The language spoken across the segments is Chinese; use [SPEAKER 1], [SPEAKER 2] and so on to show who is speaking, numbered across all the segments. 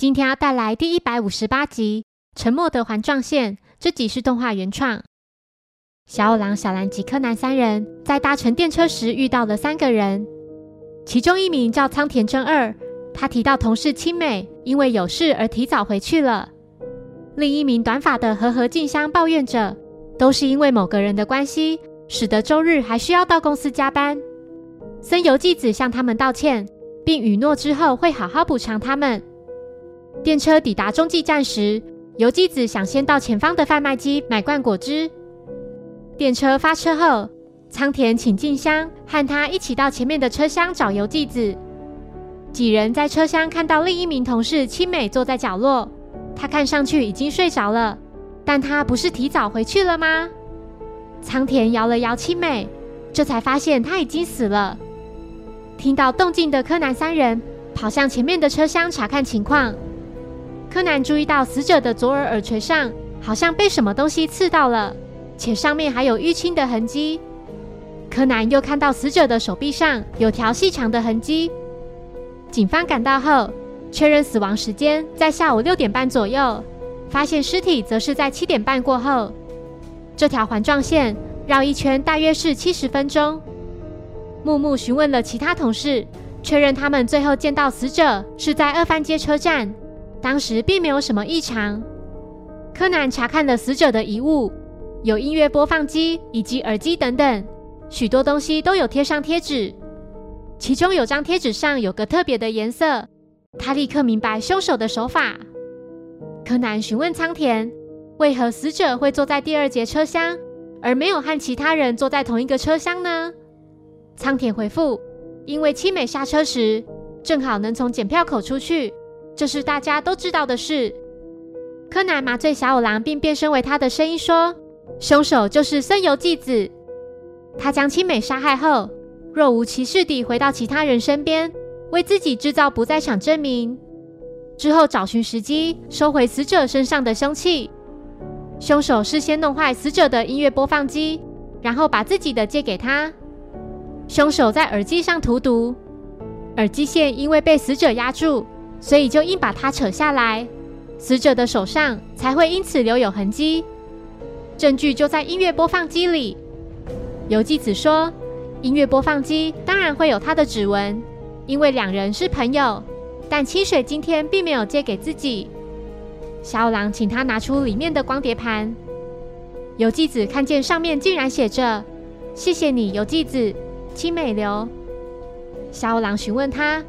[SPEAKER 1] 今天要带来第一百五十八集《沉默的环状线》。这集是动画原创。小五郎、小兰及柯南三人在搭乘电车时遇到了三个人，其中一名叫仓田真二，他提到同事青美因为有事而提早回去了。另一名短发的和和静香抱怨着，都是因为某个人的关系，使得周日还需要到公司加班。森游纪子向他们道歉，并允诺之后会好好补偿他们。电车抵达中继站时，游纪子想先到前方的贩卖机买罐果汁。电车发车后，仓田请静香和他一起到前面的车厢找游纪子。几人在车厢看到另一名同事青美坐在角落，她看上去已经睡着了，但她不是提早回去了吗？仓田摇了摇青美，这才发现她已经死了。听到动静的柯南三人跑向前面的车厢查看情况。柯南注意到死者的左耳耳垂上好像被什么东西刺到了，且上面还有淤青的痕迹。柯南又看到死者的手臂上有条细长的痕迹。警方赶到后，确认死亡时间在下午六点半左右，发现尸体则是在七点半过后。这条环状线绕一圈大约是七十分钟。木木询问了其他同事，确认他们最后见到死者是在二番街车站，当时并没有什么异常。柯南查看了死者的遗物，有音乐播放机以及耳机等等，许多东西都有贴上贴纸。其中有张贴纸上有个特别的颜色，他立刻明白凶手的手法。柯南询问仓田，为何死者会坐在第二节车厢，而没有和其他人坐在同一个车厢呢？仓田回复：“因为七美下车时正好能从检票口出去，这是大家都知道的事。”柯南麻醉小五郎，并变身为他的声音说：“凶手就是森游纪子。他将青美杀害后，若无其事地回到其他人身边，为自己制造不在场证明。之后找寻时机收回死者身上的凶器。凶手事先弄坏死者的音乐播放机，然后把自己的借给他。”凶手在耳机上涂毒，耳机线因为被死者压住，所以就硬把它扯下来，死者的手上才会因此留有痕迹。证据就在音乐播放机里。游纪子说，音乐播放机当然会有他的指纹，因为两人是朋友。但清水今天并没有借给自己。小狼请他拿出里面的光碟盘。游纪子看见上面竟然写着：“谢谢你，游纪子。”青美流，小五郎询问他，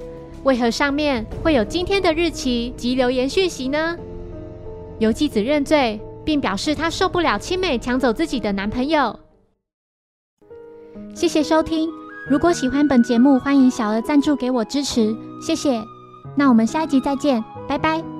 [SPEAKER 1] 为何上面会有今天的日期及留言讯息呢？游纪子认罪，并表示她受不了青美抢走自己的男朋友。
[SPEAKER 2] 谢谢收听，如果喜欢本节目，欢迎小额赞助给我支持，谢谢。那我们下一集再见，拜拜。